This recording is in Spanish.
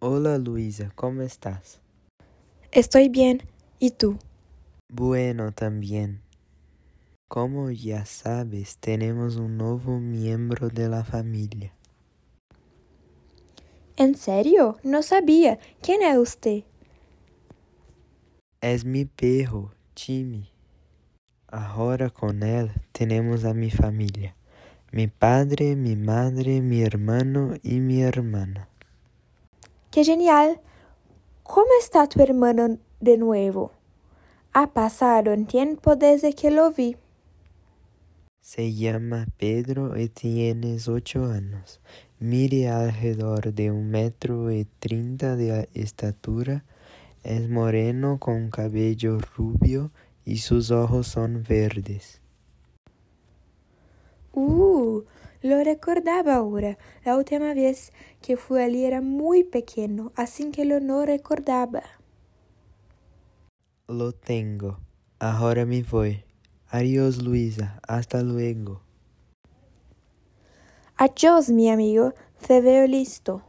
Hola Luisa, ¿cómo estás? Estoy bien. ¿Y tú? Bueno, también. Como ya sabes, tenemos un nuevo miembro de la familia. ¿En serio? No sabía. ¿Quién es usted? Es mi perro, Timmy. Ahora con él tenemos a mi familia. Mi padre, mi madre, mi hermano y mi hermana. ¡Qué genial! ¿Cómo está tu hermano de nuevo? Ha pasado un tiempo desde que lo vi. Se llama Pedro y tiene ocho años. Mide alrededor de un metro y treinta de estatura. Es moreno con cabello rubio y sus ojos son verdes. Uh, lo recordaba ahora. La última vez que fui allí era muy pequeño, así que lo no recordaba. Lo tengo. Ahora me voy. Adiós, Luisa. Hasta luego. Adiós, mi amigo. Te veo listo.